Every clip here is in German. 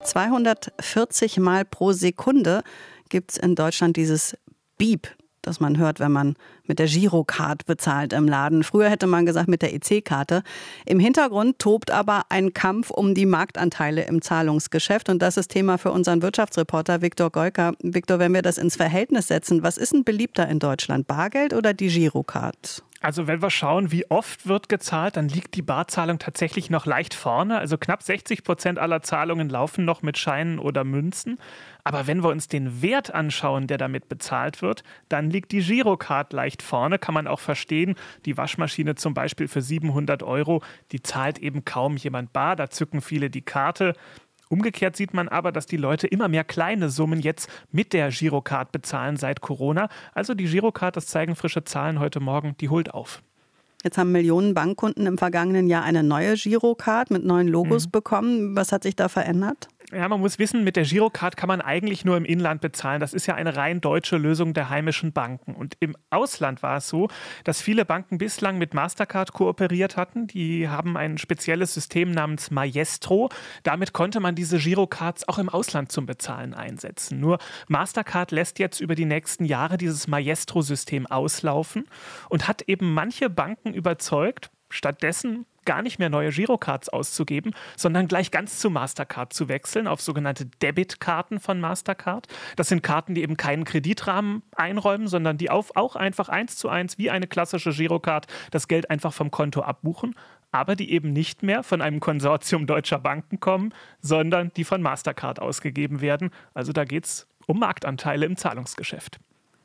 240 Mal pro Sekunde gibt es in Deutschland dieses Beep, das man hört, wenn man mit der Girocard bezahlt im Laden. Früher hätte man gesagt mit der EC-Karte. Im Hintergrund tobt aber ein Kampf um die Marktanteile im Zahlungsgeschäft. Und das ist Thema für unseren Wirtschaftsreporter Viktor Golka. Viktor, wenn wir das ins Verhältnis setzen, was ist denn beliebter in Deutschland? Bargeld oder die Girocard? Also wenn wir schauen, wie oft wird gezahlt, dann liegt die Barzahlung tatsächlich noch leicht vorne. Also knapp 60 Prozent aller Zahlungen laufen noch mit Scheinen oder Münzen. Aber wenn wir uns den Wert anschauen, der damit bezahlt wird, dann liegt die Girocard leicht vorne. Kann man auch verstehen. Die Waschmaschine zum Beispiel für 700 Euro, die zahlt eben kaum jemand bar. Da zücken viele die Karte. Umgekehrt sieht man aber, dass die Leute immer mehr kleine Summen jetzt mit der Girocard bezahlen seit Corona. Also die Girocard, das zeigen frische Zahlen heute Morgen, die holt auf. Jetzt haben Millionen Bankkunden im vergangenen Jahr eine neue Girocard mit neuen Logos mhm. bekommen. Was hat sich da verändert? Ja, man muss wissen, mit der Girocard kann man eigentlich nur im Inland bezahlen. Das ist ja eine rein deutsche Lösung der heimischen Banken. Und im Ausland war es so, dass viele Banken bislang mit Mastercard kooperiert hatten. Die haben ein spezielles System namens Maestro. Damit konnte man diese Girocards auch im Ausland zum Bezahlen einsetzen. Nur Mastercard lässt jetzt über die nächsten Jahre dieses Maestro-System auslaufen und hat eben manche Banken überzeugt, stattdessen gar nicht mehr neue Girocards auszugeben, sondern gleich ganz zu Mastercard zu wechseln auf sogenannte Debitkarten von Mastercard. Das sind Karten, die eben keinen Kreditrahmen einräumen, sondern die auf, auch einfach eins zu eins wie eine klassische Girocard das Geld einfach vom Konto abbuchen, aber die eben nicht mehr von einem Konsortium deutscher Banken kommen, sondern die von Mastercard ausgegeben werden. Also da geht es um Marktanteile im Zahlungsgeschäft.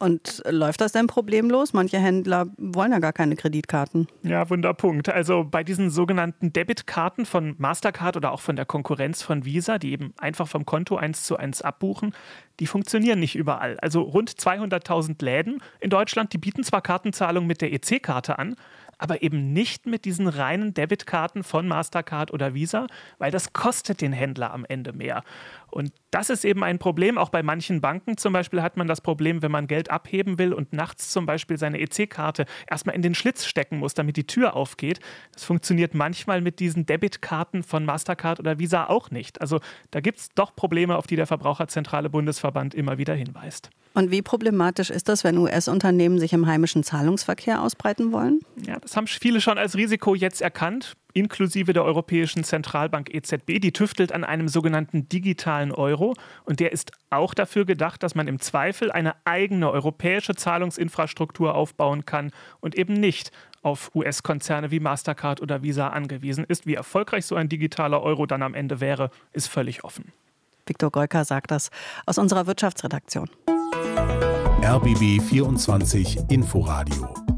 Und läuft das denn problemlos? Manche Händler wollen ja gar keine Kreditkarten. Ja, Wunderpunkt. Also bei diesen sogenannten Debitkarten von Mastercard oder auch von der Konkurrenz von Visa, die eben einfach vom Konto eins zu eins abbuchen, die funktionieren nicht überall. Also rund 200.000 Läden in Deutschland, die bieten zwar Kartenzahlung mit der EC-Karte an, aber eben nicht mit diesen reinen Debitkarten von Mastercard oder Visa, weil das kostet den Händler am Ende mehr. Und das ist eben ein Problem. Auch bei manchen Banken zum Beispiel hat man das Problem, wenn man Geld abheben will und nachts zum Beispiel seine EC-Karte erstmal in den Schlitz stecken muss, damit die Tür aufgeht. Das funktioniert manchmal mit diesen Debitkarten von Mastercard oder Visa auch nicht. Also da gibt es doch Probleme, auf die der Verbraucherzentrale Bundesverband immer wieder hinweist. Und wie problematisch ist das, wenn US-Unternehmen sich im heimischen Zahlungsverkehr ausbreiten wollen? Ja, das haben viele schon als Risiko jetzt erkannt inklusive der Europäischen Zentralbank EZB. Die tüftelt an einem sogenannten digitalen Euro und der ist auch dafür gedacht, dass man im Zweifel eine eigene europäische Zahlungsinfrastruktur aufbauen kann und eben nicht auf US-Konzerne wie Mastercard oder Visa angewiesen ist. Wie erfolgreich so ein digitaler Euro dann am Ende wäre, ist völlig offen. Viktor Golka sagt das aus unserer Wirtschaftsredaktion. RBB 24 Inforadio